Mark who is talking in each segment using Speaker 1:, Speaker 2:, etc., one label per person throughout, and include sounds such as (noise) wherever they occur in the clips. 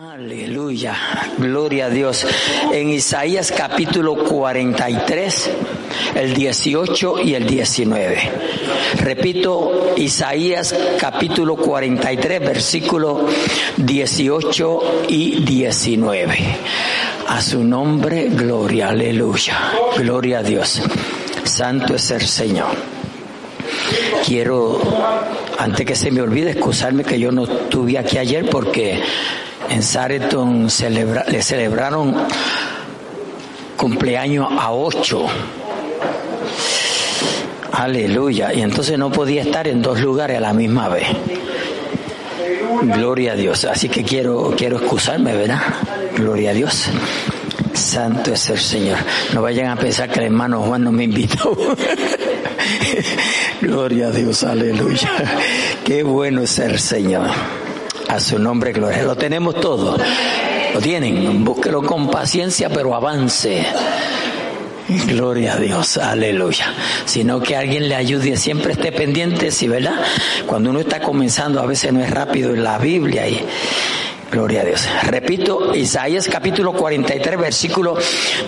Speaker 1: Aleluya, gloria a Dios. En Isaías capítulo 43, el 18 y el 19. Repito, Isaías capítulo 43, versículo 18 y 19. A su nombre, gloria, aleluya, gloria a Dios. Santo es el Señor. Quiero, antes que se me olvide, excusarme que yo no estuve aquí ayer porque en Sareton le celebraron cumpleaños a ocho. Aleluya. Y entonces no podía estar en dos lugares a la misma vez. Gloria a Dios. Así que quiero, quiero excusarme, ¿verdad? Gloria a Dios. Santo es el Señor. No vayan a pensar que el hermano Juan no me invitó. (laughs) Gloria a Dios, aleluya. Qué bueno es el Señor. A su nombre, gloria. Lo tenemos todo. Lo tienen. Búsquelo con paciencia, pero avance. Gloria a Dios, aleluya. Sino que alguien le ayude, siempre esté pendiente, si verdad. Cuando uno está comenzando, a veces no es rápido en la Biblia y Gloria a Dios. Repito, Isaías capítulo 43, versículo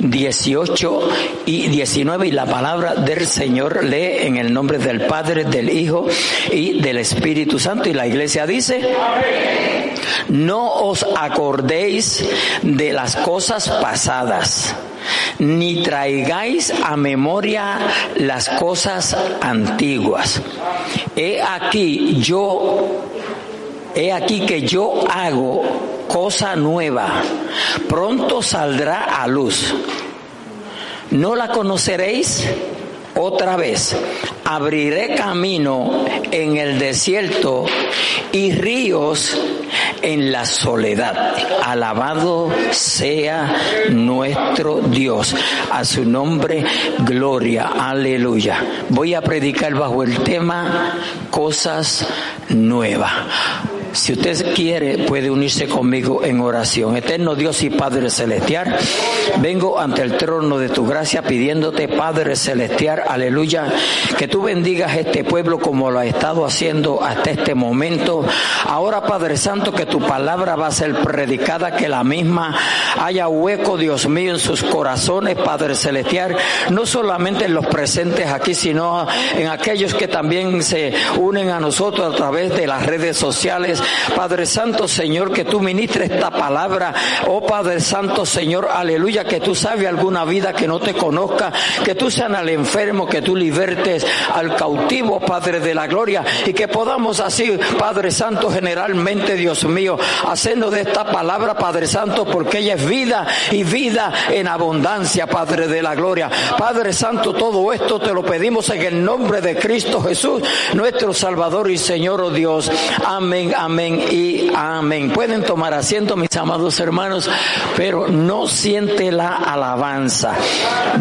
Speaker 1: 18 y 19 y la palabra del Señor lee en el nombre del Padre, del Hijo y del Espíritu Santo. Y la iglesia dice, no os acordéis de las cosas pasadas ni traigáis a memoria las cosas antiguas. He aquí yo He aquí que yo hago cosa nueva, pronto saldrá a luz. ¿No la conoceréis? Otra vez, abriré camino en el desierto y ríos en la soledad. Alabado sea nuestro Dios. A su nombre, gloria. Aleluya. Voy a predicar bajo el tema cosas nuevas. Si usted quiere, puede unirse conmigo en oración. Eterno Dios y Padre Celestial, vengo ante el trono de tu gracia pidiéndote, Padre Celestial, aleluya, que tú bendigas este pueblo como lo ha estado haciendo hasta este momento. Ahora, Padre Santo, que tu palabra va a ser predicada, que la misma haya hueco, Dios mío, en sus corazones, Padre Celestial, no solamente en los presentes aquí, sino en aquellos que también se unen a nosotros a través de las redes sociales Padre Santo, Señor, que tú ministres esta palabra. Oh Padre Santo, Señor, aleluya, que tú sabes alguna vida que no te conozca, que tú seas al enfermo, que tú libertes al cautivo, Padre de la gloria, y que podamos así, Padre Santo, generalmente, Dios mío, hacernos de esta palabra, Padre Santo, porque ella es vida y vida en abundancia, Padre de la gloria. Padre Santo, todo esto te lo pedimos en el nombre de Cristo Jesús, nuestro Salvador y Señor, oh Dios. Amén, amén amén y amén. Pueden tomar asiento, mis amados hermanos, pero no siente la alabanza.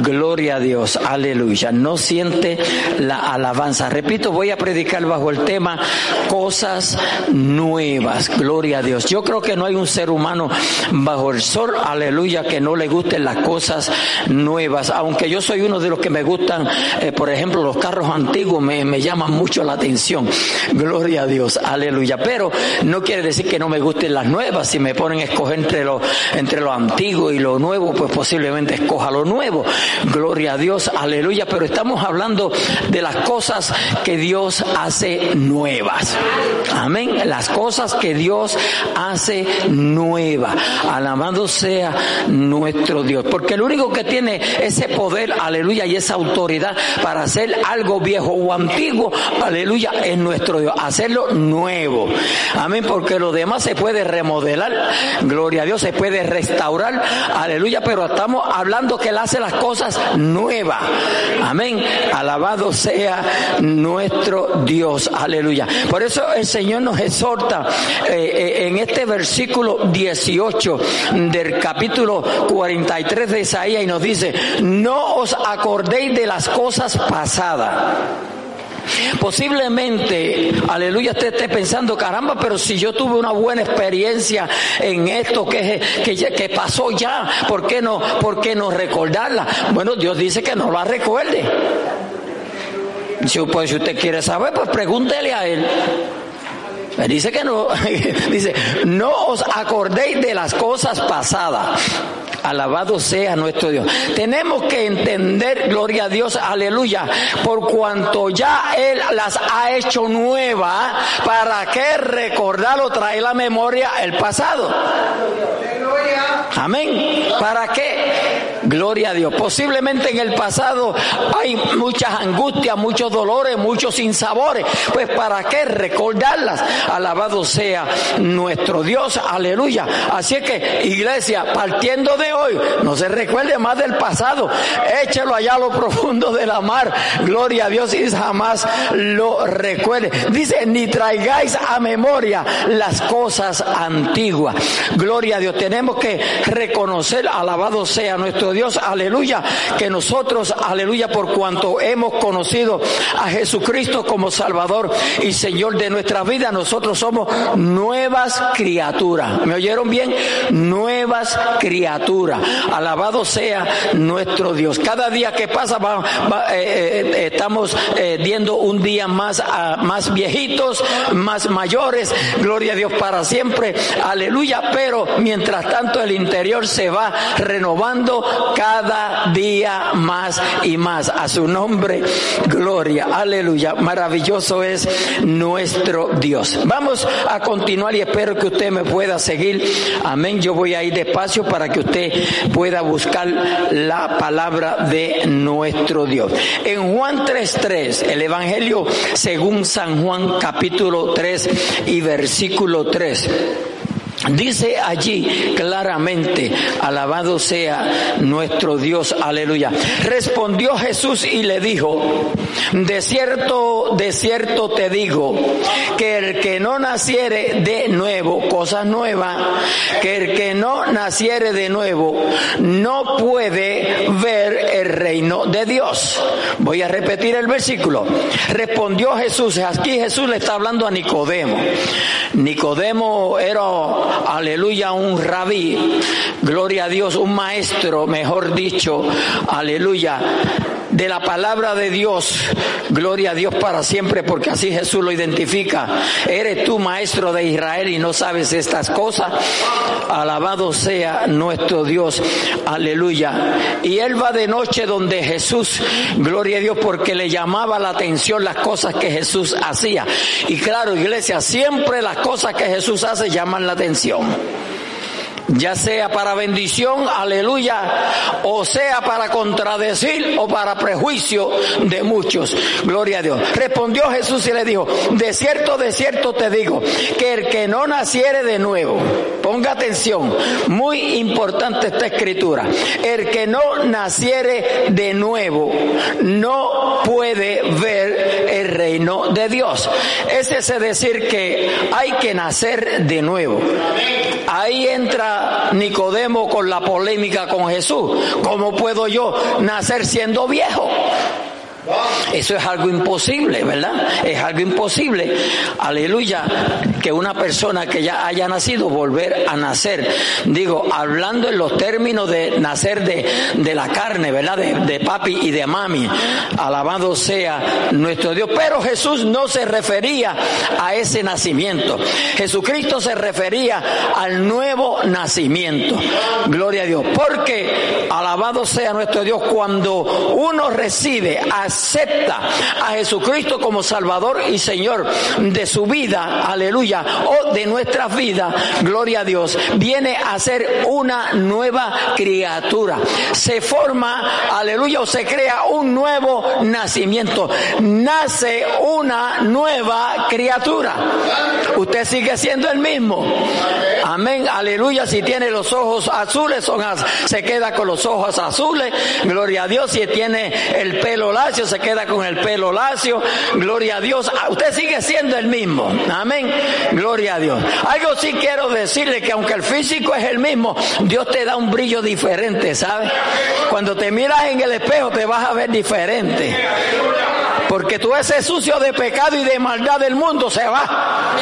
Speaker 1: Gloria a Dios, aleluya. No siente la alabanza. Repito, voy a predicar bajo el tema cosas nuevas. Gloria a Dios. Yo creo que no hay un ser humano bajo el sol, aleluya, que no le gusten las cosas nuevas. Aunque yo soy uno de los que me gustan, eh, por ejemplo, los carros antiguos me, me llaman mucho la atención. Gloria a Dios, aleluya. Pero no quiere decir que no me gusten las nuevas. Si me ponen a escoger entre lo, entre antiguo y lo nuevo, pues posiblemente escoja lo nuevo. Gloria a Dios, aleluya. Pero estamos hablando de las cosas que Dios hace nuevas. Amén. Las cosas que Dios hace nuevas. Alabado sea nuestro Dios. Porque el único que tiene ese poder, aleluya, y esa autoridad para hacer algo viejo o antiguo, aleluya, es nuestro Dios. Hacerlo nuevo. Amén, porque lo demás se puede remodelar. Gloria a Dios, se puede restaurar. Aleluya, pero estamos hablando que Él hace las cosas nuevas. Amén. Alabado sea nuestro Dios. Aleluya. Por eso el Señor nos exhorta eh, eh, en este versículo 18 del capítulo 43 de Isaías y nos dice, no os acordéis de las cosas pasadas Posiblemente, aleluya, usted esté pensando, caramba, pero si yo tuve una buena experiencia en esto que, que, pasó ya, ¿por qué, no, ¿por qué no recordarla? Bueno, Dios dice que no la recuerde. Si, pues, si usted quiere saber, pues pregúntele a Él. Dice que no, (laughs) dice, no os acordéis de las cosas pasadas. Alabado sea nuestro Dios. Tenemos que entender, gloria a Dios, aleluya, por cuanto ya Él las ha hecho nuevas, ¿para qué recordar o traer la memoria el pasado? Amén. ¿Para qué? Gloria a Dios. Posiblemente en el pasado hay muchas angustias, muchos dolores, muchos sinsabores. Pues ¿para qué recordarlas? Alabado sea nuestro Dios. Aleluya. Así es que, iglesia, partiendo de hoy, no se recuerde más del pasado. Échelo allá a lo profundo de la mar. Gloria a Dios y jamás lo recuerde. Dice, ni traigáis a memoria las cosas antiguas. Gloria a Dios. Tenemos que reconocer, alabado sea nuestro Dios, aleluya, que nosotros, aleluya, por cuanto hemos conocido a Jesucristo como Salvador y Señor de nuestra vida, nosotros somos nuevas criaturas. ¿Me oyeron bien? Nuevas criaturas. Alabado sea nuestro Dios. Cada día que pasa eh, eh, estamos eh, viendo un día más, ah, más viejitos, más mayores. Gloria a Dios para siempre. Aleluya. Pero mientras tanto el interior se va renovando cada día más y más. A su nombre, gloria. Aleluya. Maravilloso es nuestro Dios. Vamos a continuar y espero que usted me pueda seguir. Amén. Yo voy a ir despacio para que usted pueda buscar la palabra de nuestro Dios. En Juan 3.3, el Evangelio según San Juan capítulo 3 y versículo 3. Dice allí claramente, alabado sea nuestro Dios, aleluya. Respondió Jesús y le dijo, de cierto, de cierto te digo, que el que no naciere de nuevo, cosas nuevas, que el que no naciere de nuevo, no puede ver el reino de Dios. Voy a repetir el versículo. Respondió Jesús, aquí Jesús le está hablando a Nicodemo. Nicodemo era aleluya, un rabí, gloria a Dios, un maestro, mejor dicho, aleluya, de la palabra de Dios. Gloria a Dios para siempre, porque así Jesús lo identifica. Eres tú maestro de Israel y no sabes estas cosas. Alabado sea nuestro Dios. Aleluya. Y él va de noche donde Jesús, gloria a Dios, porque le llamaba la atención las cosas que Jesús hacía. Y claro, iglesia, siempre las cosas que Jesús hace llaman la atención ya sea para bendición, aleluya, o sea para contradecir o para prejuicio de muchos. Gloria a Dios. Respondió Jesús y le dijo, de cierto, de cierto te digo, que el que no naciere de nuevo, ponga atención, muy importante esta escritura, el que no naciere de nuevo no puede ver el reino de Dios. Es ese decir que hay que nacer de nuevo. Ahí entra Nicodemo con la polémica con Jesús. ¿Cómo puedo yo nacer siendo viejo? Eso es algo imposible, ¿verdad? Es algo imposible. Aleluya. Que una persona que ya haya nacido volver a nacer. Digo, hablando en los términos de nacer de, de la carne, ¿verdad? De, de, papi y de mami. Alabado sea nuestro Dios. Pero Jesús no se refería a ese nacimiento. Jesucristo se refería al nuevo nacimiento. Gloria a Dios. Porque, alabado sea nuestro Dios, cuando uno recibe a acepta a Jesucristo como Salvador y Señor de su vida, aleluya, o de nuestras vidas, gloria a Dios, viene a ser una nueva criatura. Se forma, aleluya, o se crea un nuevo nacimiento. Nace una nueva criatura. Usted sigue siendo el mismo. Amén, aleluya. Si tiene los ojos azules, se queda con los ojos azules. Gloria a Dios. Si tiene el pelo lacio, se queda con el pelo lacio. Gloria a Dios. Ah, usted sigue siendo el mismo. Amén. Gloria a Dios. Algo sí quiero decirle que aunque el físico es el mismo, Dios te da un brillo diferente, ¿sabe? Cuando te miras en el espejo te vas a ver diferente. Porque tú ese sucio de pecado y de maldad del mundo se va.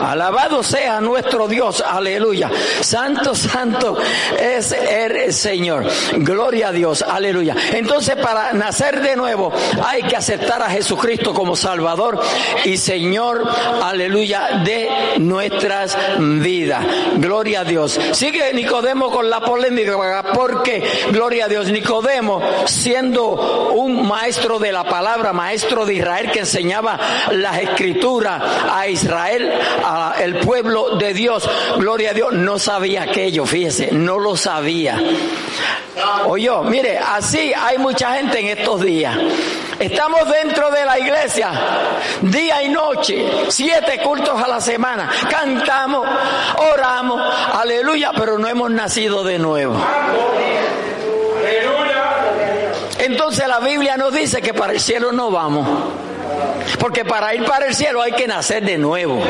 Speaker 1: Alabado sea nuestro Dios, aleluya. Santo, santo es el Señor. Gloria a Dios, aleluya. Entonces para nacer de nuevo hay que aceptar a Jesucristo como Salvador y Señor, aleluya, de nuestras vidas. Gloria a Dios. Sigue Nicodemo con la polémica porque, gloria a Dios, Nicodemo siendo un maestro de la palabra, maestro de Israel que enseñaba las escrituras a Israel, al pueblo de Dios, gloria a Dios, no sabía aquello, fíjese, no lo sabía. Oye, mire, así hay mucha gente en estos días. Estamos dentro de la iglesia, día y noche, siete cultos a la semana. Cantamos, oramos, aleluya, pero no hemos nacido de nuevo. Entonces la Biblia nos dice que para el cielo no vamos. Porque para ir para el cielo hay que nacer de nuevo.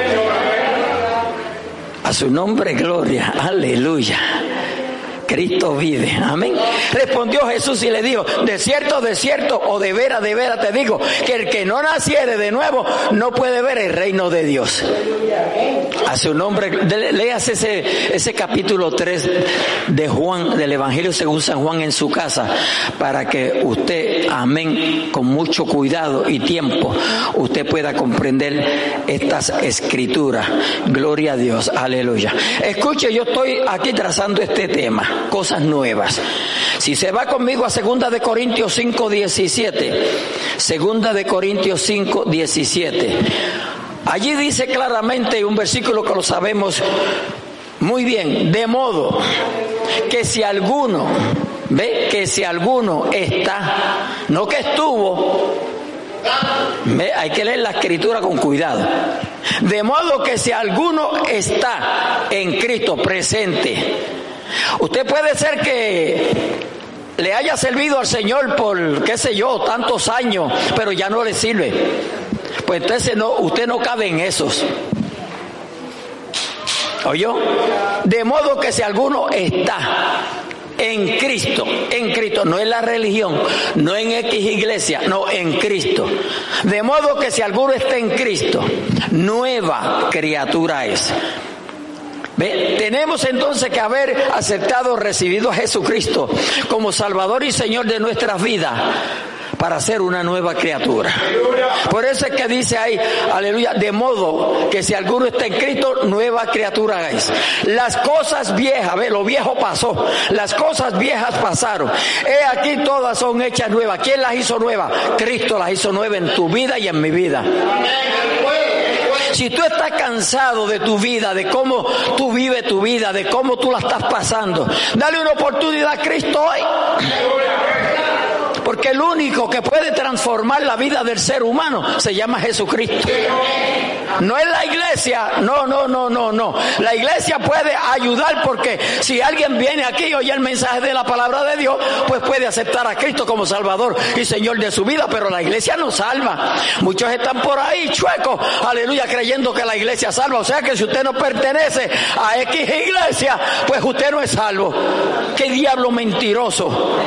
Speaker 1: A su nombre, gloria. Aleluya. Cristo vive. Amén. Respondió Jesús y le dijo, de cierto, de cierto, o de vera, de vera te digo, que el que no naciere de nuevo no puede ver el reino de Dios. A su nombre, leas ese, ese capítulo 3 de Juan, del Evangelio según San Juan en su casa, para que usted, amén, con mucho cuidado y tiempo, usted pueda comprender estas escrituras. Gloria a Dios, aleluya. Escuche, yo estoy aquí trazando este tema cosas nuevas. Si se va conmigo a segunda de Corintios 5, 17, segunda de Corintios 5, 17. Allí dice claramente un versículo que lo sabemos muy bien, de modo que si alguno, ve que si alguno está, no que estuvo, hay que leer la escritura con cuidado. De modo que si alguno está en Cristo presente, Usted puede ser que le haya servido al Señor por, qué sé yo, tantos años, pero ya no le sirve. Pues entonces no, usted no cabe en esos. ¿Oyó? De modo que si alguno está en Cristo, en Cristo, no en la religión, no en X iglesia, no en Cristo. De modo que si alguno está en Cristo, nueva criatura es. Tenemos entonces que haber aceptado, recibido a Jesucristo como Salvador y Señor de nuestras vidas para ser una nueva criatura. Por eso es que dice ahí, aleluya, de modo que si alguno está en Cristo, nueva criatura es. Las cosas viejas, ve, lo viejo pasó, las cosas viejas pasaron. He aquí todas son hechas nuevas. ¿Quién las hizo nuevas? Cristo las hizo nuevas en tu vida y en mi vida. Si tú estás cansado de tu vida, de cómo tú vives tu vida, de cómo tú la estás pasando, dale una oportunidad a Cristo hoy. Porque el único que puede transformar la vida del ser humano se llama Jesucristo. No es la iglesia, no, no, no, no, no. La iglesia puede ayudar porque si alguien viene aquí y oye el mensaje de la palabra de Dios, pues puede aceptar a Cristo como Salvador y Señor de su vida, pero la iglesia no salva. Muchos están por ahí chuecos, aleluya, creyendo que la iglesia salva. O sea que si usted no pertenece a X iglesia, pues usted no es salvo. Qué diablo mentiroso.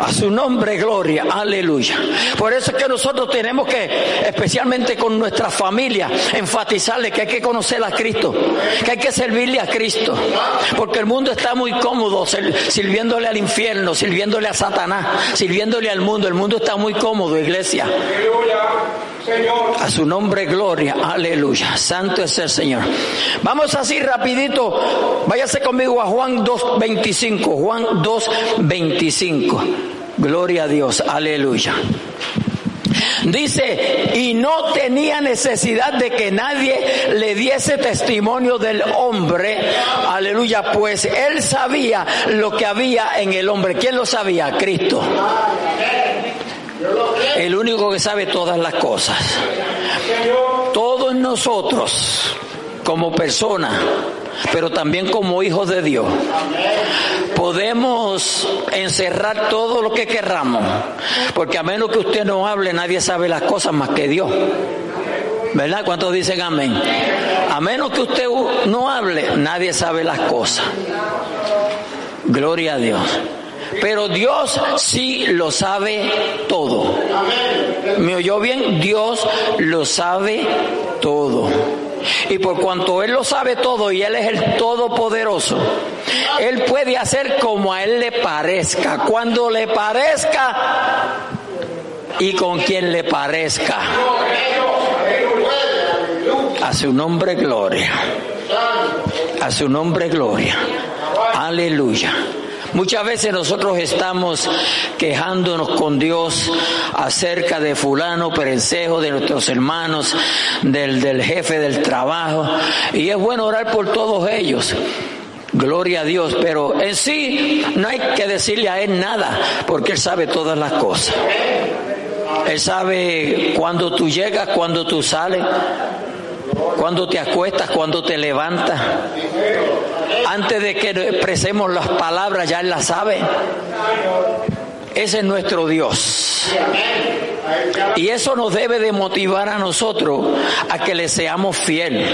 Speaker 1: A su nombre, gloria, aleluya. Por eso es que nosotros tenemos que, especialmente con nuestra familia, enfatizarle que hay que conocer a Cristo, que hay que servirle a Cristo. Porque el mundo está muy cómodo sirviéndole al infierno, sirviéndole a Satanás, sirviéndole al mundo. El mundo está muy cómodo, iglesia. A su nombre, gloria, aleluya. Santo es el Señor. Vamos así rapidito. Váyase conmigo a Juan 2.25. Juan 2.25. Gloria a Dios, aleluya. Dice, y no tenía necesidad de que nadie le diese testimonio del hombre, aleluya, pues él sabía lo que había en el hombre. ¿Quién lo sabía? Cristo. El único que sabe todas las cosas. Todos nosotros, como personas, pero también como hijos de Dios. Podemos encerrar todo lo que querramos, porque a menos que usted no hable, nadie sabe las cosas más que Dios. ¿Verdad? ¿Cuántos dicen amén? A menos que usted no hable, nadie sabe las cosas. Gloria a Dios. Pero Dios sí lo sabe todo. ¿Me oyó bien? Dios lo sabe todo. Y por cuanto Él lo sabe todo y Él es el Todopoderoso, Él puede hacer como a Él le parezca, cuando le parezca y con quien le parezca. A su nombre gloria. A su nombre gloria. Aleluya. Muchas veces nosotros estamos quejándonos con Dios acerca de fulano, perencejo, de nuestros hermanos, del, del jefe del trabajo. Y es bueno orar por todos ellos. Gloria a Dios, pero en sí no hay que decirle a Él nada, porque Él sabe todas las cosas. Él sabe cuando tú llegas, cuando tú sales, cuando te acuestas, cuando te levantas. Antes de que expresemos las palabras, ya Él las sabe. Ese es nuestro Dios. Y eso nos debe de motivar a nosotros a que le seamos fieles.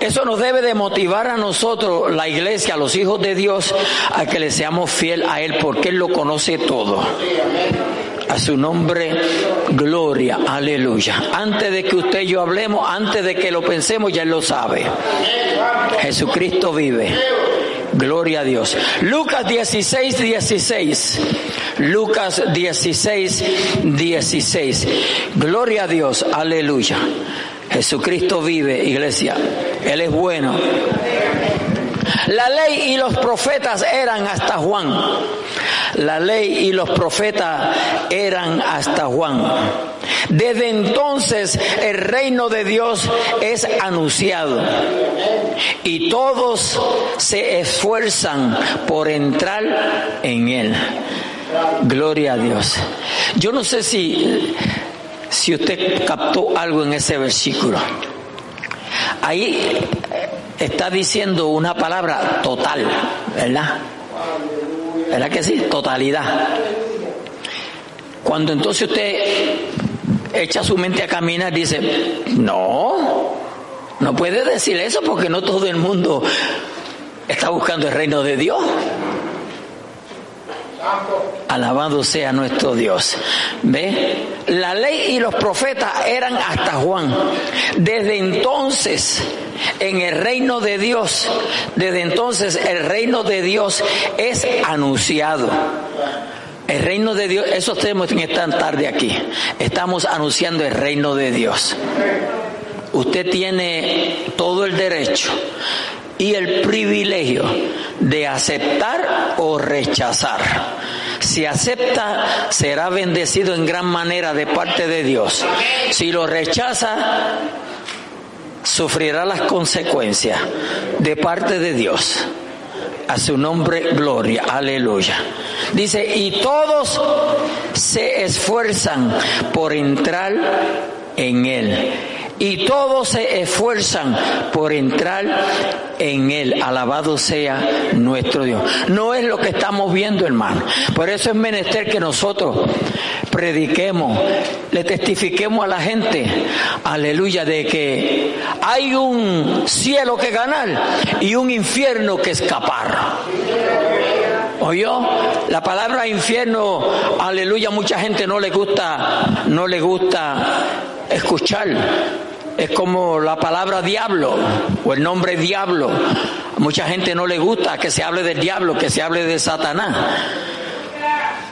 Speaker 1: Eso nos debe de motivar a nosotros, la iglesia, los hijos de Dios, a que le seamos fiel a Él, porque Él lo conoce todo. A su nombre, gloria, aleluya. Antes de que usted y yo hablemos, antes de que lo pensemos, ya Él lo sabe. Jesucristo vive. Gloria a Dios. Lucas 16, 16. Lucas 16, 16. Gloria a Dios. Aleluya. Jesucristo vive, iglesia. Él es bueno. La ley y los profetas eran hasta Juan. La ley y los profetas eran hasta Juan. Desde entonces el reino de Dios es anunciado y todos se esfuerzan por entrar en él. Gloria a Dios. Yo no sé si, si usted captó algo en ese versículo. Ahí está diciendo una palabra total, ¿verdad? ¿Verdad que sí? Totalidad. Cuando entonces usted echa su mente a caminar, dice, no, no puede decir eso porque no todo el mundo está buscando el reino de Dios. Alabado sea nuestro Dios. ¿Ve? La ley y los profetas eran hasta Juan. Desde entonces, en el reino de Dios, desde entonces el reino de Dios es anunciado. El reino de Dios, eso tenemos que estar tarde aquí. Estamos anunciando el reino de Dios. Usted tiene todo el derecho y el privilegio de aceptar o rechazar. Si acepta, será bendecido en gran manera de parte de Dios. Si lo rechaza, sufrirá las consecuencias de parte de Dios. A su nombre, gloria, aleluya. Dice, y todos se esfuerzan por entrar en Él y todos se esfuerzan por entrar en Él. Alabado sea nuestro Dios. No es lo que estamos viendo, hermano. Por eso es menester que nosotros prediquemos, le testifiquemos a la gente, aleluya, de que hay un cielo que ganar y un infierno que escapar. ¿Oyó? La palabra infierno, aleluya, mucha gente no le gusta, no le gusta escuchar. Es como la palabra diablo o el nombre diablo. mucha gente no le gusta que se hable del diablo, que se hable de Satanás.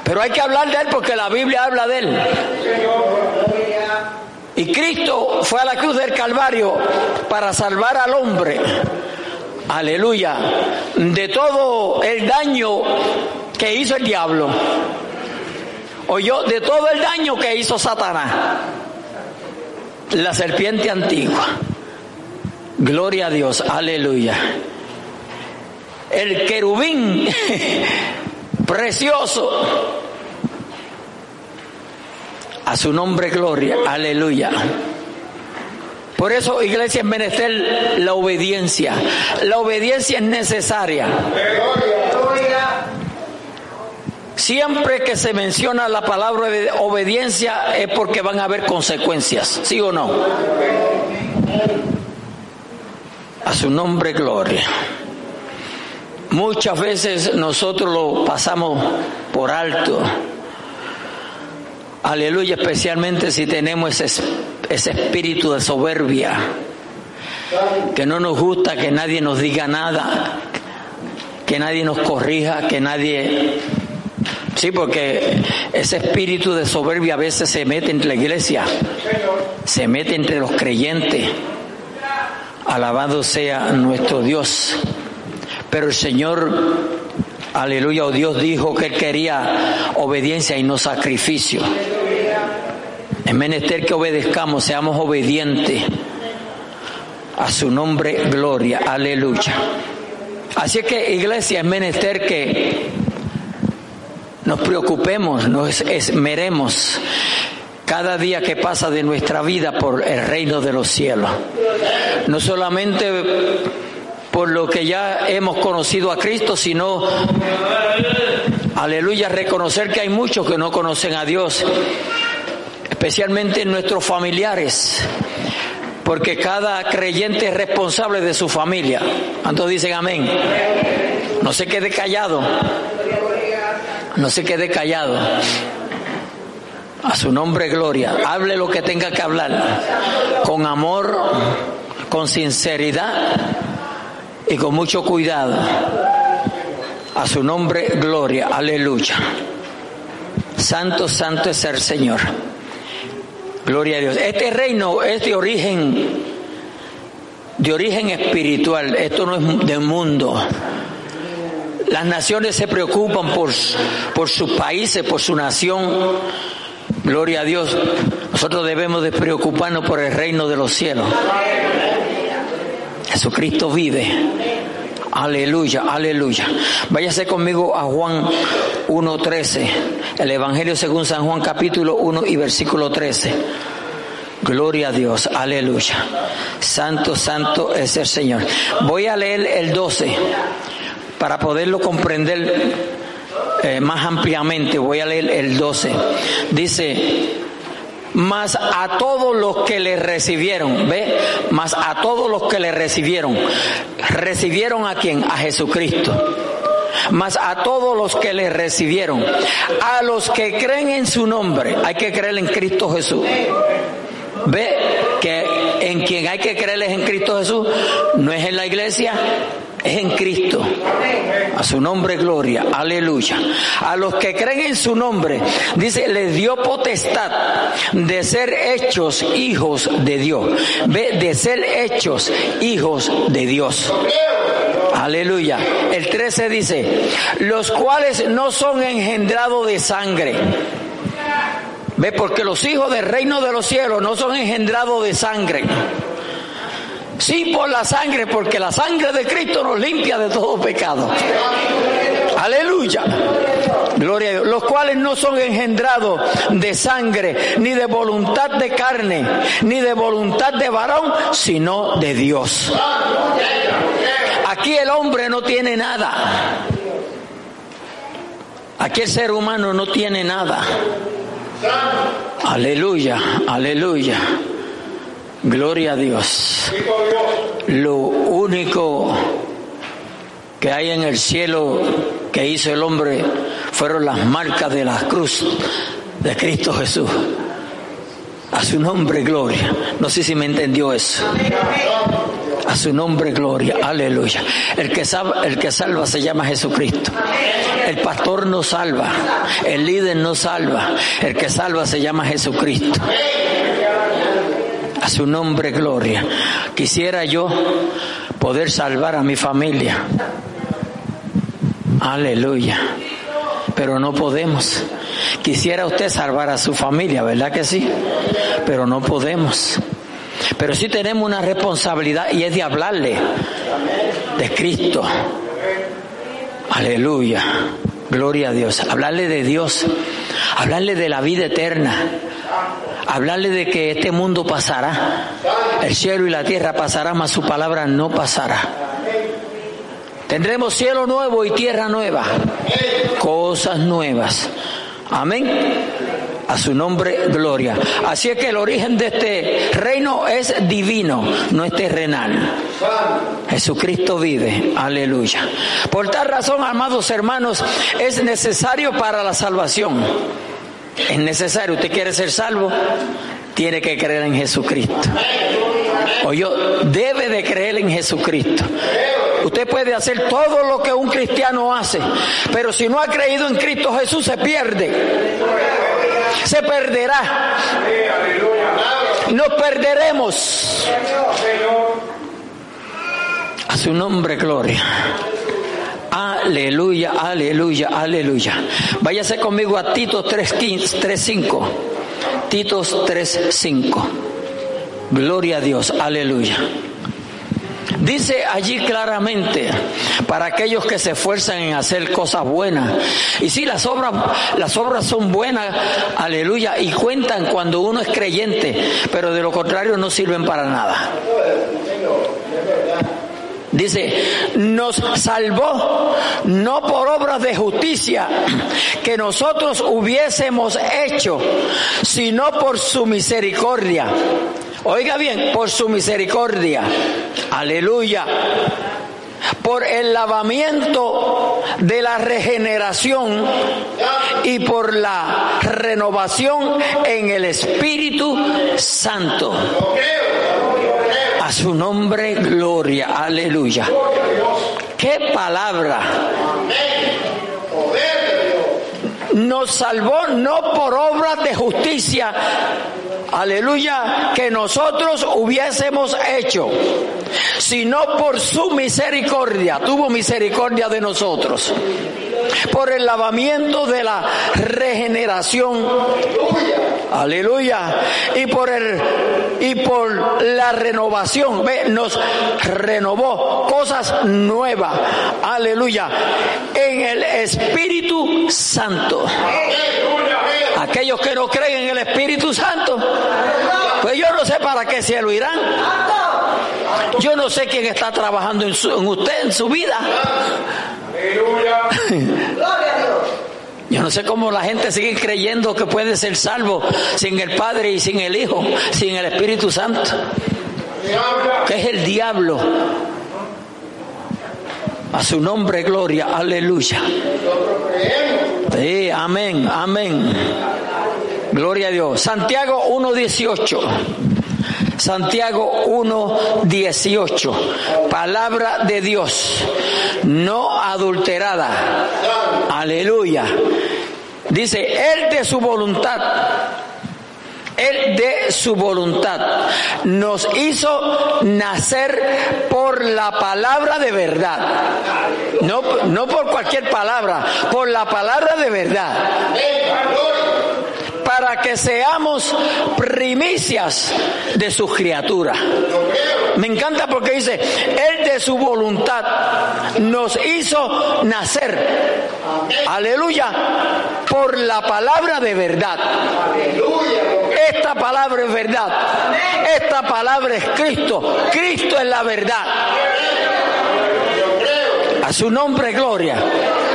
Speaker 1: Pero hay que hablar de él porque la Biblia habla de él. Y Cristo fue a la cruz del Calvario para salvar al hombre. Aleluya. De todo el daño que hizo el diablo. O yo, de todo el daño que hizo Satanás la serpiente antigua. Gloria a Dios, aleluya. El querubín (laughs) precioso. A su nombre, gloria, aleluya. Por eso, iglesia, es menester la obediencia. La obediencia es necesaria. Siempre que se menciona la palabra de obediencia es porque van a haber consecuencias, ¿sí o no? A su nombre, gloria. Muchas veces nosotros lo pasamos por alto. Aleluya, especialmente si tenemos ese, ese espíritu de soberbia, que no nos gusta que nadie nos diga nada, que nadie nos corrija, que nadie... Sí, porque ese espíritu de soberbia a veces se mete entre la iglesia, se mete entre los creyentes. Alabado sea nuestro Dios. Pero el Señor, aleluya, oh Dios dijo que Él quería obediencia y no sacrificio. Es menester que obedezcamos, seamos obedientes a su nombre, gloria, aleluya. Así que iglesia, es menester que nos preocupemos, nos esmeremos cada día que pasa de nuestra vida por el reino de los cielos. No solamente por lo que ya hemos conocido a Cristo, sino, aleluya, reconocer que hay muchos que no conocen a Dios, especialmente nuestros familiares porque cada creyente es responsable de su familia. ¿Cuántos dicen amén? No se quede callado. No se quede callado. A su nombre, gloria. Hable lo que tenga que hablar. Con amor, con sinceridad y con mucho cuidado. A su nombre, gloria. Aleluya. Santo, santo es el Señor. Gloria a Dios. Este reino es de origen, de origen espiritual. Esto no es del mundo. Las naciones se preocupan por, por sus países, por su nación. Gloria a Dios. Nosotros debemos de preocuparnos por el reino de los cielos. Jesucristo vive. Aleluya, aleluya. Váyase conmigo a Juan 1.13, el Evangelio según San Juan capítulo 1 y versículo 13. Gloria a Dios, aleluya. Santo, santo es el Señor. Voy a leer el 12 para poderlo comprender eh, más ampliamente. Voy a leer el 12. Dice, mas a todos los que le recibieron, ¿ve? Mas a todos los que le recibieron, recibieron a quién? A Jesucristo. Mas a todos los que le recibieron, a los que creen en su nombre, hay que creer en Cristo Jesús. Ve que en quien hay que creer es en Cristo Jesús, no es en la iglesia, es en Cristo. A su nombre gloria, aleluya. A los que creen en su nombre, dice, les dio potestad de ser hechos hijos de Dios. De ser hechos hijos de Dios. Aleluya. El 13 dice, los cuales no son engendrados de sangre. Ve, porque los hijos del reino de los cielos no son engendrados de sangre Sí por la sangre, porque la sangre de Cristo nos limpia de todo pecado. Aleluya. Gloria a Dios. Los cuales no son engendrados de sangre, ni de voluntad de carne, ni de voluntad de varón, sino de Dios. Aquí el hombre no tiene nada. Aquí el ser humano no tiene nada. Aleluya, aleluya. Gloria a Dios. Lo único que hay en el cielo que hizo el hombre fueron las marcas de la cruz de Cristo Jesús. A su nombre, gloria. No sé si me entendió eso. A su nombre, gloria. Aleluya. El que, salva, el que salva se llama Jesucristo. El pastor no salva. El líder no salva. El que salva se llama Jesucristo. A su nombre, gloria. Quisiera yo poder salvar a mi familia. Aleluya. Pero no podemos. Quisiera usted salvar a su familia, ¿verdad que sí? Pero no podemos. Pero sí tenemos una responsabilidad y es de hablarle de Cristo. Aleluya. Gloria a Dios. Hablarle de Dios. Hablarle de la vida eterna hablarle de que este mundo pasará, el cielo y la tierra pasarán, mas su palabra no pasará. Tendremos cielo nuevo y tierra nueva, cosas nuevas. Amén. A su nombre, gloria. Así es que el origen de este reino es divino, no es terrenal. Jesucristo vive, aleluya. Por tal razón, amados hermanos, es necesario para la salvación Es necesario, usted quiere ser salvo, tiene que creer en Jesucristo. O yo debe de creer en Jesucristo. Usted puede hacer todo lo que un cristiano hace, pero si no ha creído en Cristo Jesús se pierde. Se perderá. Nos perderemos. A su nombre, gloria. Aleluya, aleluya, aleluya. Váyase conmigo a Tito 3.15, 3.5. Titos 3.5. Gloria a Dios, aleluya. Dice allí claramente, para aquellos que se esfuerzan en hacer cosas buenas. Y si las obras, las obras son buenas, aleluya, y cuentan cuando uno es creyente, pero de lo contrario no sirven para nada. Dice, nos salvó no por obras de justicia que nosotros hubiésemos hecho, sino por su misericordia. Oiga bien, por su misericordia. Aleluya. Por el lavamiento de la regeneración y por la renovación en el Espíritu Santo su nombre gloria, aleluya. ¿Qué palabra? Nos salvó no por obras de justicia, aleluya, que nosotros hubiésemos hecho, sino por su misericordia, tuvo misericordia de nosotros, por el lavamiento de la regeneración, aleluya, y por el y por la renovación, ve, nos renovó cosas nuevas, aleluya, en el Espíritu Santo. Aquellos que no creen en el Espíritu Santo, pues yo no sé para qué cielo irán. Yo no sé quién está trabajando en, en usted, en su vida. (laughs) No sé cómo la gente sigue creyendo que puede ser salvo sin el Padre y sin el Hijo, sin el Espíritu Santo. Que es el diablo. A su nombre, gloria, aleluya. Sí, amén, amén. Gloria a Dios. Santiago 1.18. Santiago 1.18, palabra de Dios, no adulterada. Aleluya. Dice, Él de su voluntad, Él de su voluntad nos hizo nacer por la palabra de verdad. No, no por cualquier palabra, por la palabra de verdad para que seamos primicias de sus criaturas. Me encanta porque dice, Él de su voluntad nos hizo nacer. Aleluya. Por la palabra de verdad. Esta palabra es verdad. Esta palabra es Cristo. Cristo es la verdad. A su nombre, gloria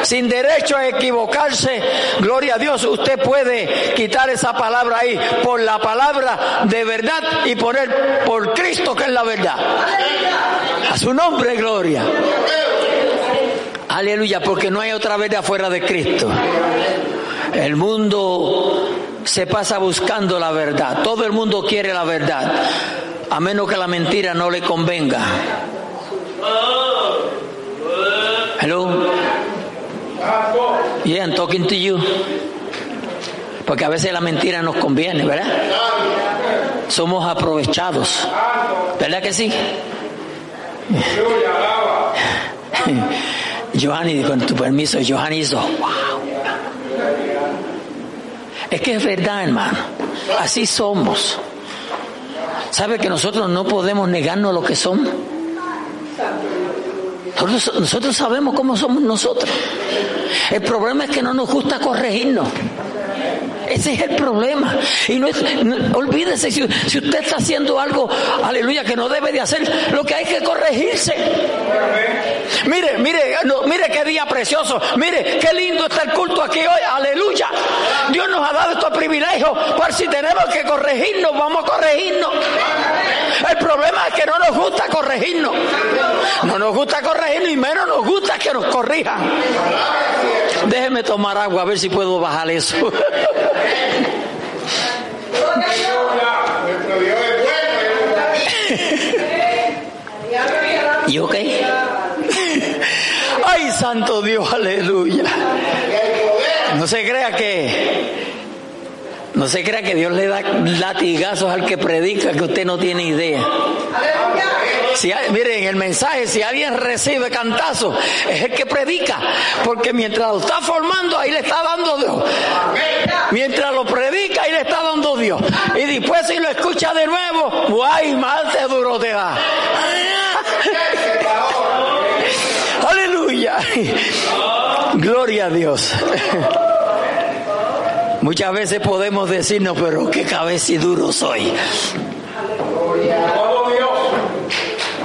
Speaker 1: sin derecho a equivocarse, gloria a Dios, usted puede quitar esa palabra ahí por la palabra de verdad y poner por Cristo que es la verdad. A su nombre, gloria. Aleluya, porque no hay otra verdad fuera de Cristo. El mundo se pasa buscando la verdad. Todo el mundo quiere la verdad, a menos que la mentira no le convenga. Yeah, talking to you. Porque a veces la mentira nos conviene, ¿verdad? Somos aprovechados. ¿Verdad que sí? (laughs) Johanny, con tu permiso, Johanny hizo, wow. Es que es verdad, hermano. Así somos. ¿Sabe que nosotros no podemos negarnos lo que somos? Nosotros sabemos cómo somos nosotros. El problema es que no nos gusta corregirnos. Ese es el problema. Y no, olvídese, si, usted está haciendo algo, aleluya, que no debe de hacer, lo que hay que corregirse. Mire, mire, mire qué día precioso. Mire, qué lindo está el culto aquí hoy. Aleluya. Dios nos ha dado estos privilegios. Por si tenemos que corregirnos, vamos a corregirnos. El problema es que no nos gusta corregirnos. No nos gusta corregirnos y menos nos gusta que nos corrijan. Déjeme tomar agua a ver si puedo bajar eso. (laughs) ¿Y ok? (laughs) Ay, santo Dios, aleluya. No se crea que no se crea que Dios le da latigazos al que predica que usted no tiene idea. Si, miren, el mensaje, si alguien recibe cantazo, es el que predica. Porque mientras lo está formando, ahí le está dando Dios. Mientras lo predica, ahí le está dando Dios. Y después si lo escucha de nuevo, guay, más de duro te da. (laughs) Aleluya. Gloria a Dios. (laughs) Muchas veces podemos decirnos, pero qué cabeza y duro soy.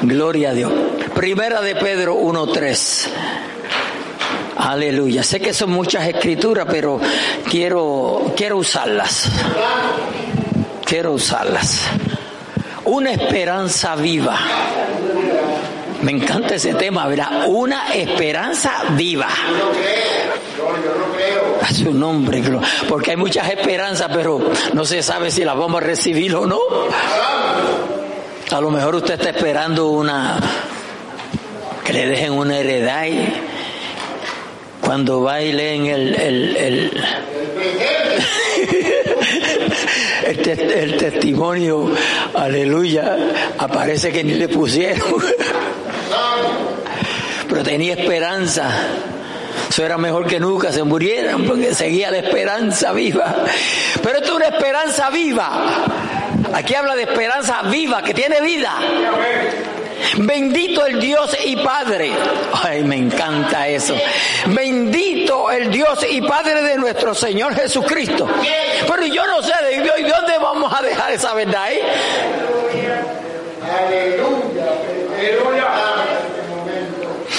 Speaker 1: Gloria a Dios. Primera de Pedro 1.3. Aleluya. Sé que son muchas escrituras, pero quiero, quiero usarlas. Quiero usarlas. Una esperanza viva. Me encanta ese tema, ¿verdad? Una esperanza viva. A su nombre, porque hay muchas esperanzas, pero no se sabe si las vamos a recibir o no. A lo mejor usted está esperando una que le dejen una heredad y cuando va y leen el, el, el, (laughs) el, testimonio, aleluya, aparece que ni le pusieron. (laughs) Pero tenía esperanza. Eso era mejor que nunca se murieran porque seguía la esperanza viva. Pero esto es una esperanza viva. Aquí habla de esperanza viva, que tiene vida. Bendito el Dios y Padre. Ay, me encanta eso. Bendito el Dios y Padre de nuestro Señor Jesucristo. Pero yo no sé de dónde vamos a dejar esa verdad ahí. Aleluya.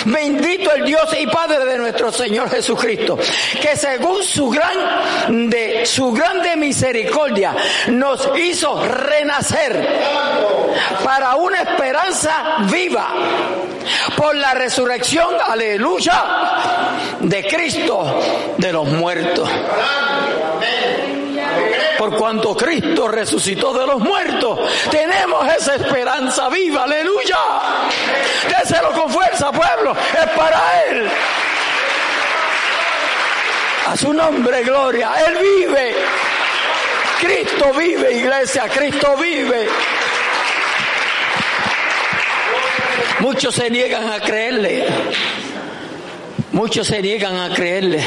Speaker 1: Bendito el Dios y Padre de nuestro Señor Jesucristo, que según su gran de su grande misericordia nos hizo renacer para una esperanza viva por la resurrección, aleluya, de Cristo de los muertos por cuanto Cristo resucitó de los muertos, tenemos esa esperanza viva, aleluya. Déselo con fuerza, pueblo, es para Él. A su nombre, gloria, Él vive. Cristo vive, iglesia, Cristo vive. Muchos se niegan a creerle. Muchos se niegan a creerle.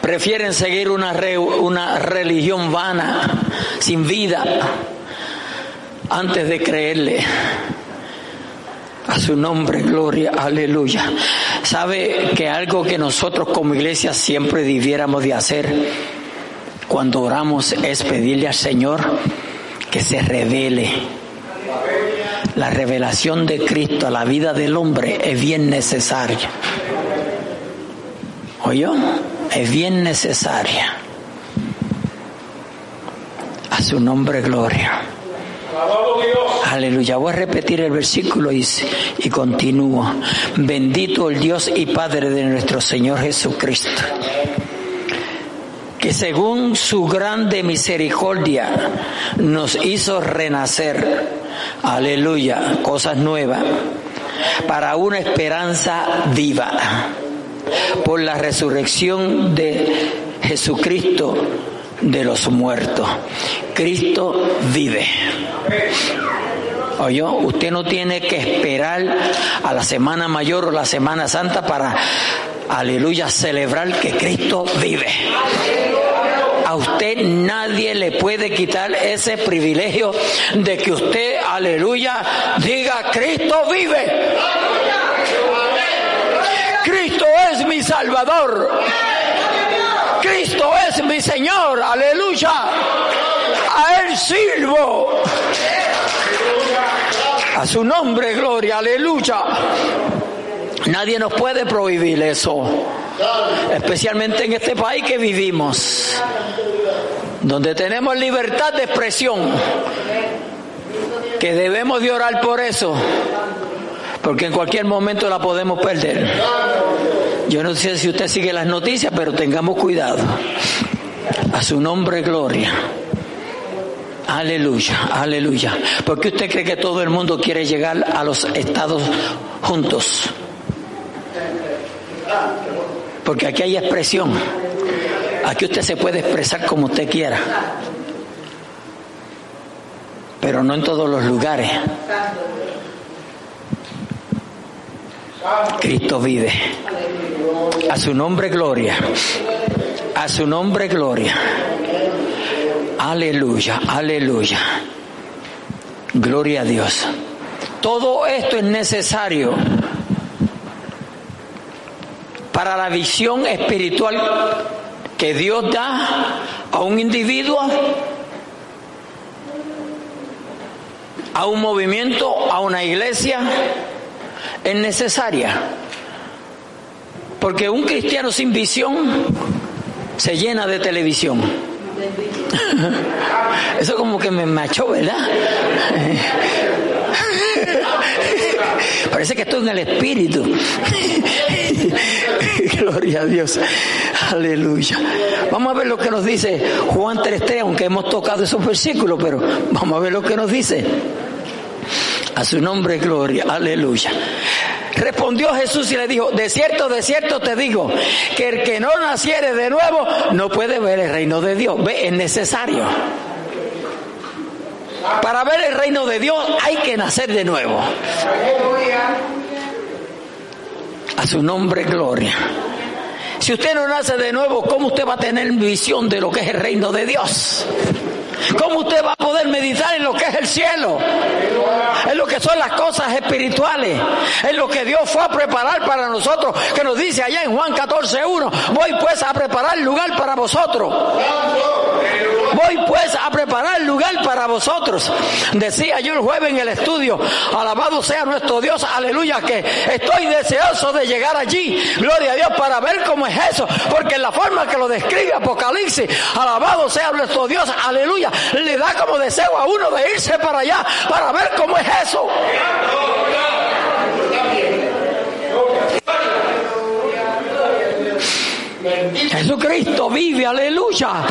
Speaker 1: Prefieren seguir una, una religión vana, sin vida, antes de creerle. A su nombre, gloria, aleluya. ¿Sabe que algo que nosotros como iglesia siempre debiéramos de hacer cuando oramos es pedirle al Señor que se revele? La revelación de Cristo a la vida del hombre es bien necesaria. ¿Oyó? Es bien necesaria. A su nombre, gloria. Aleluya. Voy a repetir el versículo y, y continúo. Bendito el Dios y Padre de nuestro Señor Jesucristo, que según su grande misericordia nos hizo renacer. Aleluya. Cosas nuevas. Para una esperanza viva por la resurrección de Jesucristo de los muertos. Cristo vive. Oye, usted no tiene que esperar a la Semana Mayor o la Semana Santa para, aleluya, celebrar que Cristo vive. A usted nadie le puede quitar ese privilegio de que usted, aleluya, diga, Cristo vive. Cristo mi Salvador. Cristo es mi Señor. Aleluya. A Él sirvo. A su nombre, gloria. Aleluya. Nadie nos puede prohibir eso. Especialmente en este país que vivimos. Donde tenemos libertad de expresión. Que debemos de orar por eso porque en cualquier momento la podemos perder. Yo no sé si usted sigue las noticias, pero tengamos cuidado. A su nombre, gloria. Aleluya, aleluya. ¿Por qué usted cree que todo el mundo quiere llegar a los estados juntos? Porque aquí hay expresión. Aquí usted se puede expresar como usted quiera. Pero no en todos los lugares. Cristo vive. A su nombre gloria. A su nombre gloria. Aleluya, aleluya. Gloria a Dios. Todo esto es necesario para la visión espiritual que Dios da a un individuo, a un movimiento, a una iglesia, es necesaria. Porque un cristiano sin visión se llena de televisión. (laughs) Eso como que me machó, ¿verdad? (laughs) Parece que estoy en el espíritu. (laughs) Gloria a Dios. Aleluya. Vamos a ver lo que nos dice Juan 3.3, aunque hemos tocado esos versículos, pero vamos a ver lo que nos dice. A su nombre, gloria. Aleluya. Respondió Jesús y le dijo, de cierto, de cierto te digo, que el que no naciere de nuevo no puede ver el reino de Dios. Ve, es necesario. Para ver el reino de Dios hay que nacer de nuevo. A su nombre, gloria. Si usted no nace de nuevo, ¿cómo usted va a tener visión de lo que es el reino de Dios? ¿Cómo usted va a poder meditar en lo que es el cielo? En lo que son las cosas espirituales. En lo que Dios fue a preparar para nosotros. Que nos dice allá en Juan 14.1. Voy pues a preparar lugar para vosotros. Voy pues a preparar lugar para vosotros. Decía yo el jueves en el estudio. Alabado sea nuestro Dios. Aleluya. Que estoy deseoso de llegar allí. Gloria a Dios para ver cómo es eso. Porque la forma que lo describe Apocalipsis. Alabado sea nuestro Dios. Aleluya le da como deseo a uno de irse para allá para ver cómo es eso. Jesucristo vive, aleluya.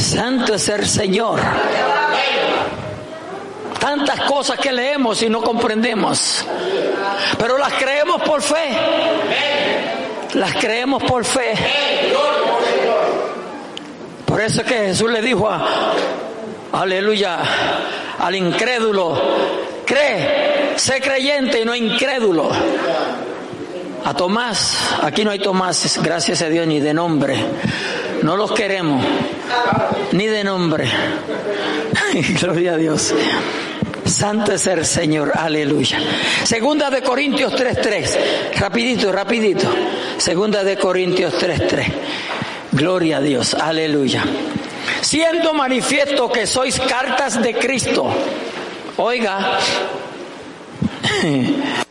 Speaker 1: Santo es el Señor. Tantas cosas que leemos y no comprendemos, pero las creemos por fe. Las creemos por fe. Por eso es que Jesús le dijo a, aleluya, al incrédulo, cree, sé creyente y no incrédulo. A Tomás, aquí no hay Tomás, gracias a Dios, ni de nombre. No los queremos, ni de nombre. Gloria a Dios. Santo es el Señor, aleluya. Segunda de Corintios 3.3, rapidito, rapidito. Segunda de Corintios 3.3. Gloria a Dios, aleluya. Siendo manifiesto que sois cartas de Cristo. Oiga, (laughs)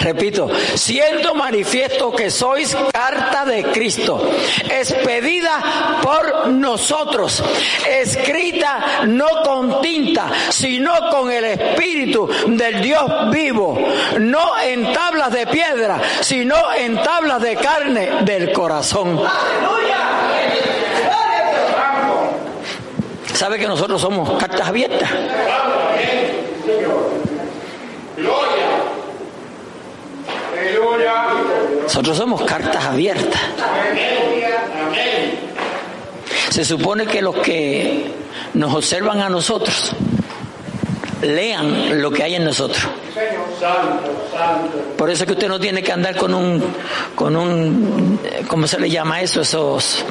Speaker 1: Repito, siendo manifiesto que sois carta de Cristo, expedida por nosotros, escrita no con tinta, sino con el Espíritu del Dios vivo, no en tablas de piedra, sino en tablas de carne del corazón. ¿Sabe que nosotros somos cartas abiertas? Nosotros somos cartas abiertas. Se supone que los que nos observan a nosotros lean lo que hay en nosotros. Por eso es que usted no tiene que andar con un, con un, ¿cómo se le llama eso? Esos,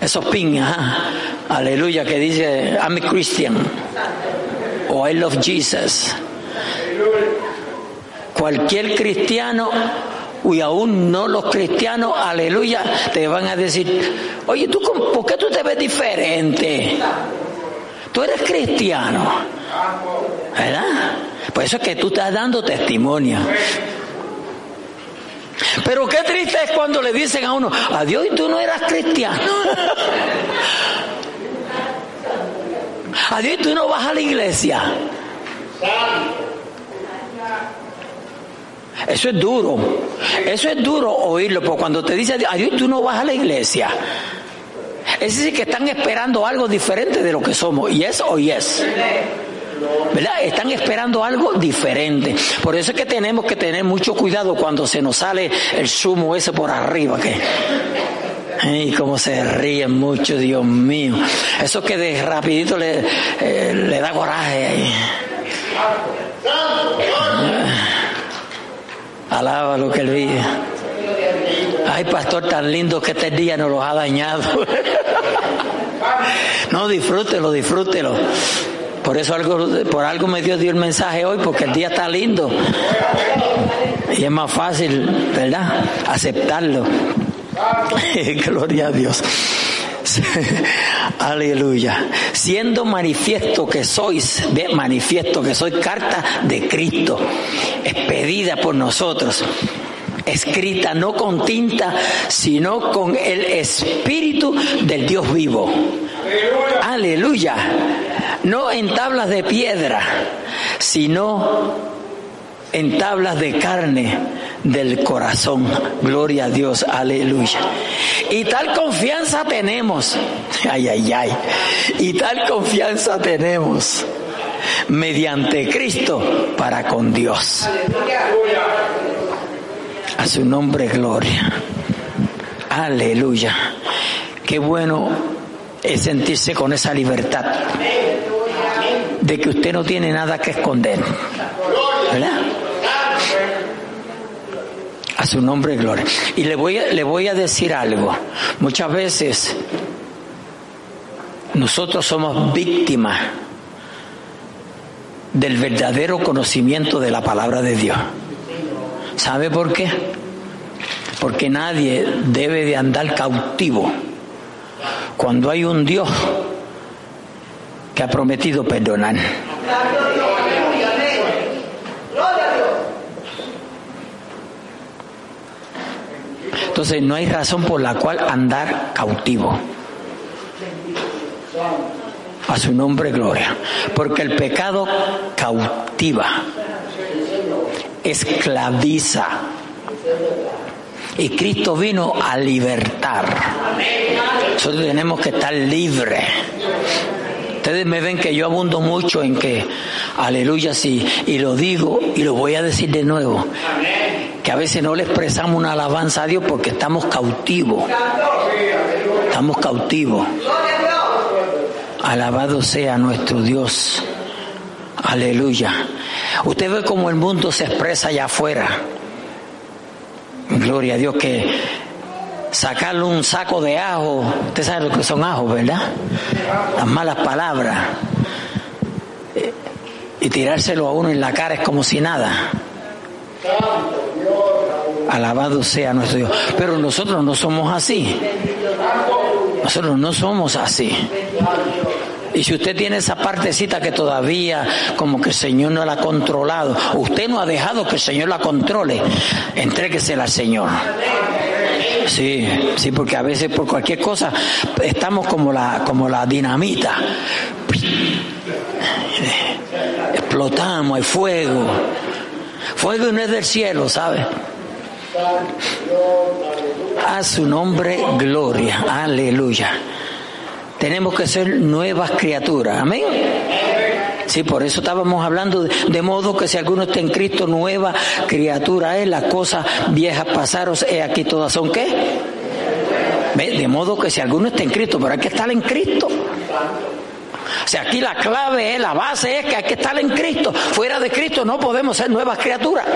Speaker 1: esos pin, aleluya, que dice I'm a Christian o I love Jesus. Cualquier cristiano y aún no los cristianos, aleluya, te van a decir, oye, ¿tú por qué tú te ves diferente? Tú eres cristiano, ¿verdad? Por eso es que tú estás dando testimonio. Pero qué triste es cuando le dicen a uno, adiós, y tú no eras cristiano. (laughs) Adiós, y tú no vas a la iglesia. Eso es duro. Eso es duro oírlo, porque cuando te dice adiós, tú no vas a la iglesia. Es decir, que están esperando algo diferente de lo que somos. Y es o yes. ¿verdad? Están esperando algo diferente. Por eso es que tenemos que tener mucho cuidado cuando se nos sale el zumo ese por arriba, que y cómo se ríen mucho, Dios mío. Eso que de rapidito le, eh, le da coraje ahí. Alaba lo que él vive. Ay, pastor, tan lindo que este día nos los ha dañado. no, disfrútelo, disfrútelo. Por eso algo, por algo me dio, dio el mensaje hoy, porque el día está lindo. Y es más fácil, ¿verdad? Aceptarlo. (laughs) Gloria a Dios. (laughs) Aleluya. Siendo manifiesto que sois, de manifiesto que soy carta de Cristo, expedida por nosotros, escrita no con tinta, sino con el Espíritu del Dios vivo. Aleluya. No en tablas de piedra, sino en tablas de carne del corazón. Gloria a Dios, aleluya. Y tal confianza tenemos, ay, ay, ay, y tal confianza tenemos mediante Cristo para con Dios. A su nombre, gloria. Aleluya. Qué bueno es sentirse con esa libertad de que usted no tiene nada que esconder. ¿Verdad? A su nombre, gloria. Y le voy, le voy a decir algo. Muchas veces nosotros somos víctimas del verdadero conocimiento de la palabra de Dios. ¿Sabe por qué? Porque nadie debe de andar cautivo cuando hay un Dios que ha prometido perdonar. Entonces no hay razón por la cual andar cautivo. A su nombre gloria. Porque el pecado cautiva, esclaviza. Y Cristo vino a libertar. Nosotros tenemos que estar libres. Ustedes me ven que yo abundo mucho en que, aleluya, sí, y lo digo y lo voy a decir de nuevo a veces no le expresamos una alabanza a Dios porque estamos cautivos. Estamos cautivos. Alabado sea nuestro Dios. Aleluya. Usted ve cómo el mundo se expresa allá afuera. Gloria a Dios que sacarle un saco de ajo, usted sabe lo que son ajos, ¿verdad? Las malas palabras. Y tirárselo a uno en la cara es como si nada. Alabado sea nuestro Dios. Pero nosotros no somos así. Nosotros no somos así. Y si usted tiene esa partecita que todavía como que el Señor no la ha controlado, usted no ha dejado que el Señor la controle, entréguesela al Señor. Sí, sí, porque a veces por cualquier cosa estamos como la, como la dinamita. Explotamos, hay fuego. Fuego no es del cielo, ¿sabe? A su nombre, gloria. Aleluya. Tenemos que ser nuevas criaturas. Amén. Sí, por eso estábamos hablando de, modo que si alguno está en Cristo, nueva criatura es, las cosas viejas pasaron, he aquí todas son qué. De modo que si alguno está en Cristo, pero hay que estar en Cristo. O sea, aquí la clave es, la base es que hay que estar en Cristo. Fuera de Cristo no podemos ser nuevas criaturas.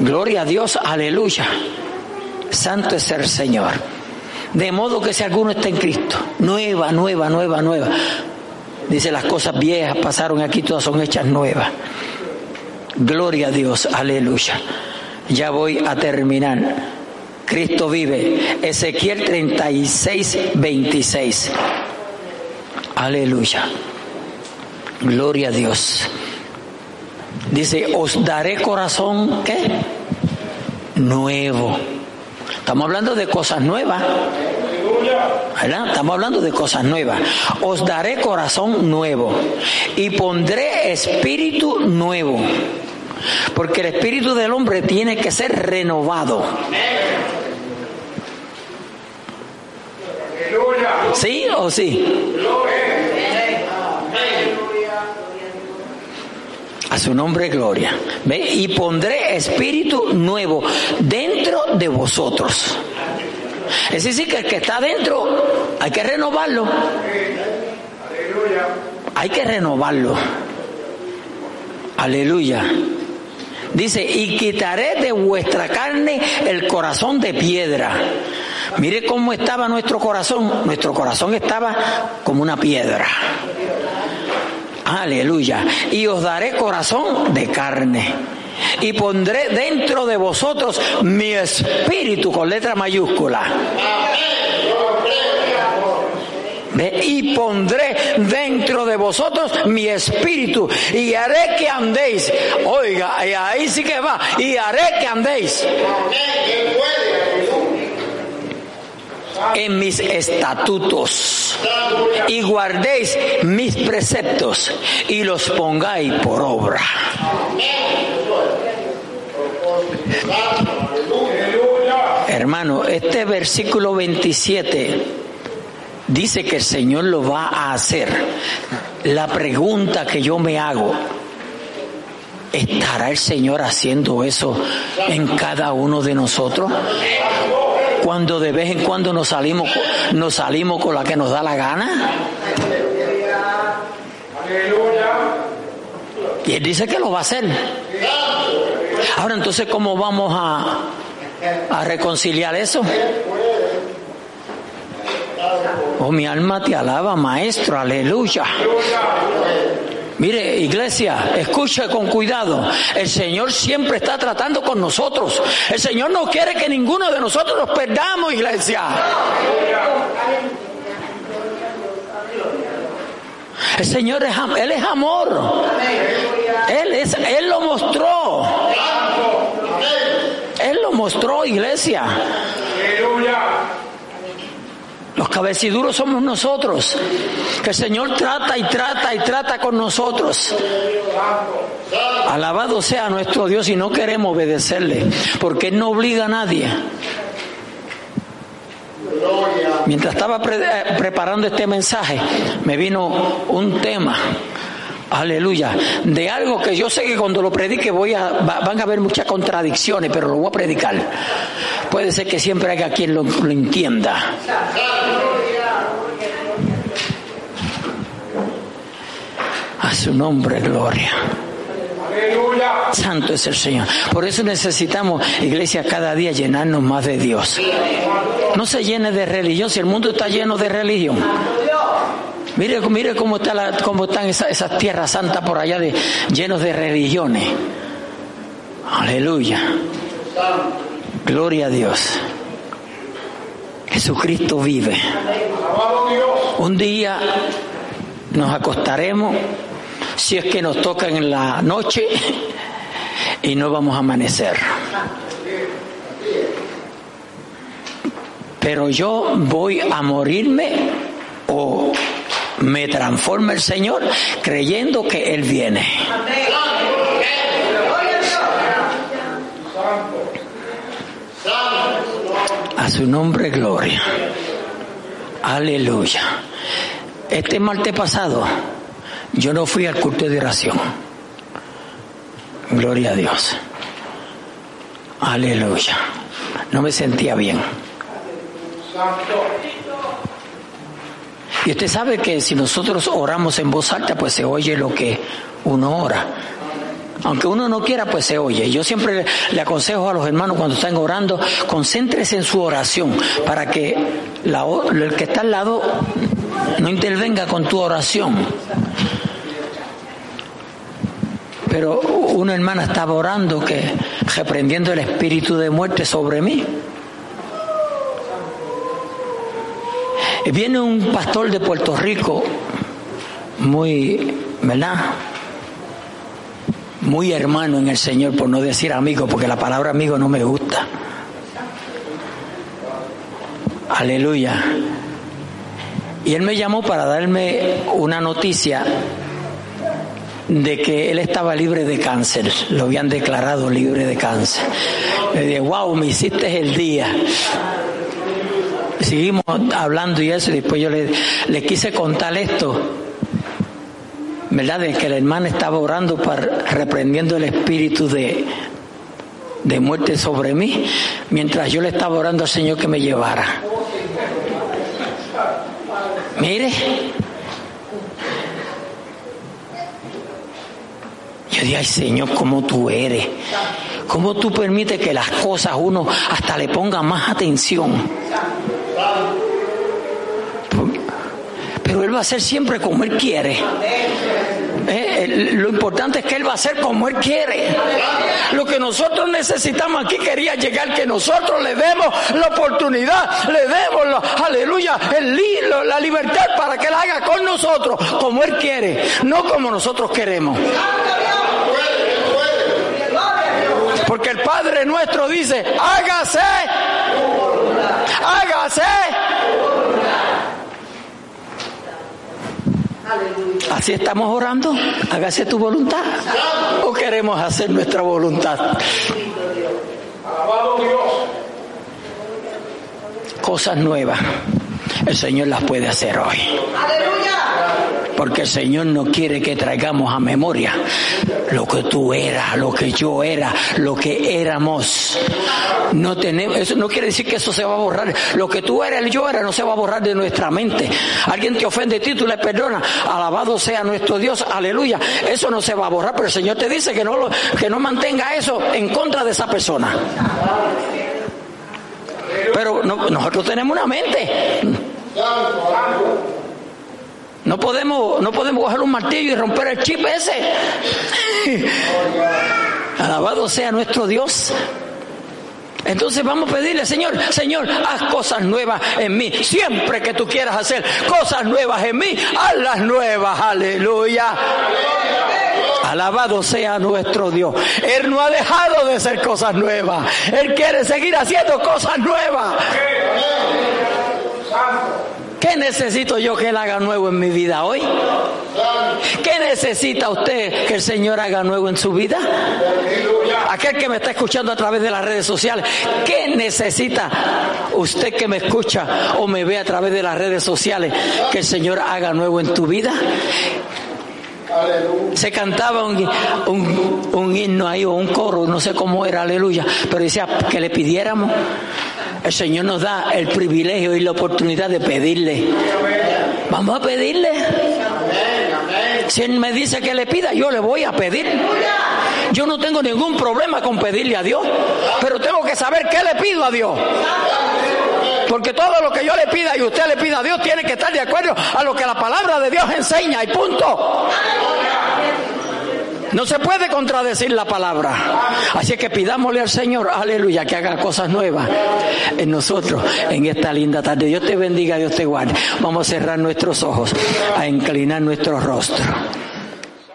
Speaker 1: Gloria a Dios, aleluya. Santo es el Señor. De modo que si alguno está en Cristo, nueva, nueva, nueva, nueva. Dice, las cosas viejas pasaron aquí, todas son hechas nuevas. Gloria a Dios, aleluya. Ya voy a terminar. Cristo vive. Ezequiel 36, 26. Aleluya. Gloria a Dios. Dice, os daré corazón. Nuevo. Estamos hablando de cosas nuevas. ¿verdad? Estamos hablando de cosas nuevas. Os daré corazón nuevo y pondré espíritu nuevo. Porque el espíritu del hombre tiene que ser renovado. ¿Sí o sí? A su nombre gloria. ¿Ve? Y pondré espíritu nuevo dentro de vosotros. Es decir, que el que está dentro hay que renovarlo. Hay que renovarlo. Aleluya. Dice, y quitaré de vuestra carne el corazón de piedra. Mire cómo estaba nuestro corazón. Nuestro corazón estaba como una piedra. Aleluya. Y os daré corazón de carne. Y pondré dentro de vosotros mi espíritu con letra mayúscula y pondré dentro de vosotros mi espíritu y haré que andéis. Oiga, ahí sí que va. Y haré que andéis en mis estatutos y guardéis mis preceptos y los pongáis por obra. Hermano, este versículo 27 dice que el Señor lo va a hacer. La pregunta que yo me hago, ¿estará el Señor haciendo eso en cada uno de nosotros? Cuando de vez en cuando nos salimos, nos salimos con la que nos da la gana. Y él dice que lo va a hacer. Ahora entonces, ¿cómo vamos a, a reconciliar eso? Oh, mi alma te alaba, maestro, aleluya. Mire, iglesia, escuche con cuidado. El Señor siempre está tratando con nosotros. El Señor no quiere que ninguno de nosotros nos perdamos, iglesia. El Señor es, Él es amor. Él, es, él lo mostró. Él lo mostró, iglesia. Los cabeciduros somos nosotros. Que el Señor trata y trata y trata con nosotros. Alabado sea nuestro Dios y no queremos obedecerle, porque Él no obliga a nadie. Mientras estaba eh, preparando este mensaje, me vino un tema aleluya, de algo que yo sé que cuando lo predique voy a, van a haber muchas contradicciones, pero lo voy a predicar. Puede ser que siempre haya quien lo, lo entienda. A su nombre, gloria. Santo es el Señor. Por eso necesitamos, iglesia, cada día llenarnos más de Dios. No se llene de religión, si el mundo está lleno de religión. Mire, cómo están esas, tierras santas por allá de, llenos de religiones. Aleluya. Gloria a Dios. Jesucristo vive. Un día nos acostaremos, si es que nos toca en la noche, y no vamos a amanecer. Pero yo voy a morirme o me transforma el Señor creyendo que Él viene. A su nombre, gloria. Aleluya. Este martes pasado, yo no fui al culto de oración. Gloria a Dios. Aleluya. No me sentía bien. Y usted sabe que si nosotros oramos en voz alta, pues se oye lo que uno ora. Aunque uno no quiera, pues se oye. Yo siempre le aconsejo a los hermanos cuando están orando, concéntrese en su oración para que la, el que está al lado no intervenga con tu oración. Pero una hermana estaba orando que reprendiendo el espíritu de muerte sobre mí. Viene un pastor de Puerto Rico, muy, ¿verdad? Muy hermano en el Señor, por no decir amigo, porque la palabra amigo no me gusta. Aleluya. Y él me llamó para darme una noticia de que él estaba libre de cáncer, lo habían declarado libre de cáncer. Le dije, wow, me hiciste el día. Seguimos hablando y eso, y después yo le, quise contar esto, ¿verdad? De que el hermano estaba orando para reprendiendo el espíritu de, de muerte sobre mí, mientras yo le estaba orando al Señor que me llevara. Mire, yo dije, ay Señor, ¿cómo tú eres? ¿Cómo tú permites que las cosas uno hasta le ponga más atención? Va a hacer siempre como Él quiere. Eh, lo importante es que Él va a hacer como Él quiere. Lo que nosotros necesitamos aquí quería llegar, que nosotros le demos la oportunidad, le demos, la, aleluya, el, la libertad para que Él haga con nosotros como Él quiere, no como nosotros queremos. Porque el Padre nuestro dice, hágase, hágase Así estamos orando. Hágase tu voluntad. ¿O queremos hacer nuestra voluntad? Cosas nuevas. El Señor las puede hacer hoy. Porque el Señor no quiere que traigamos a memoria lo que tú eras, lo que yo era, lo que éramos. No tenemos, eso no quiere decir que eso se va a borrar. Lo que tú eras, el yo era, no se va a borrar de nuestra mente. Alguien te ofende a ti, tú le perdonas. Alabado sea nuestro Dios, aleluya. Eso no se va a borrar, pero el Señor te dice que no, que no mantenga eso en contra de esa persona. Pero nosotros tenemos una mente. No podemos, no podemos coger un martillo y romper el chip ese. (laughs) Alabado sea nuestro Dios. Entonces vamos a pedirle, Señor, Señor, haz cosas nuevas en mí. Siempre que tú quieras hacer cosas nuevas en mí, hazlas nuevas. Aleluya. Alabado sea nuestro Dios. Él no ha dejado de hacer cosas nuevas. Él quiere seguir haciendo cosas nuevas. ¿Qué necesito yo que Él haga nuevo en mi vida hoy? ¿Qué necesita usted que el Señor haga nuevo en su vida? Aquel que me está escuchando a través de las redes sociales, ¿qué necesita usted que me escucha o me ve a través de las redes sociales que el Señor haga nuevo en tu vida? Se cantaba un, un, himno ahí o un coro, no sé cómo era, aleluya, pero decía que le pidiéramos el Señor nos da el privilegio y la oportunidad de pedirle. Vamos a pedirle. Si Él me dice que le pida, yo le voy a pedir. Yo no tengo ningún problema con pedirle a Dios, pero tengo que saber qué le pido a Dios. Porque todo lo que yo le pida y usted le pida a Dios tiene que estar de acuerdo a lo que la palabra de Dios enseña y punto. No se puede contradecir la palabra. Así que pidámosle al Señor, aleluya, que haga cosas nuevas en nosotros en esta linda tarde. Dios te bendiga, Dios te guarde. Vamos a cerrar nuestros ojos, a inclinar nuestro rostro.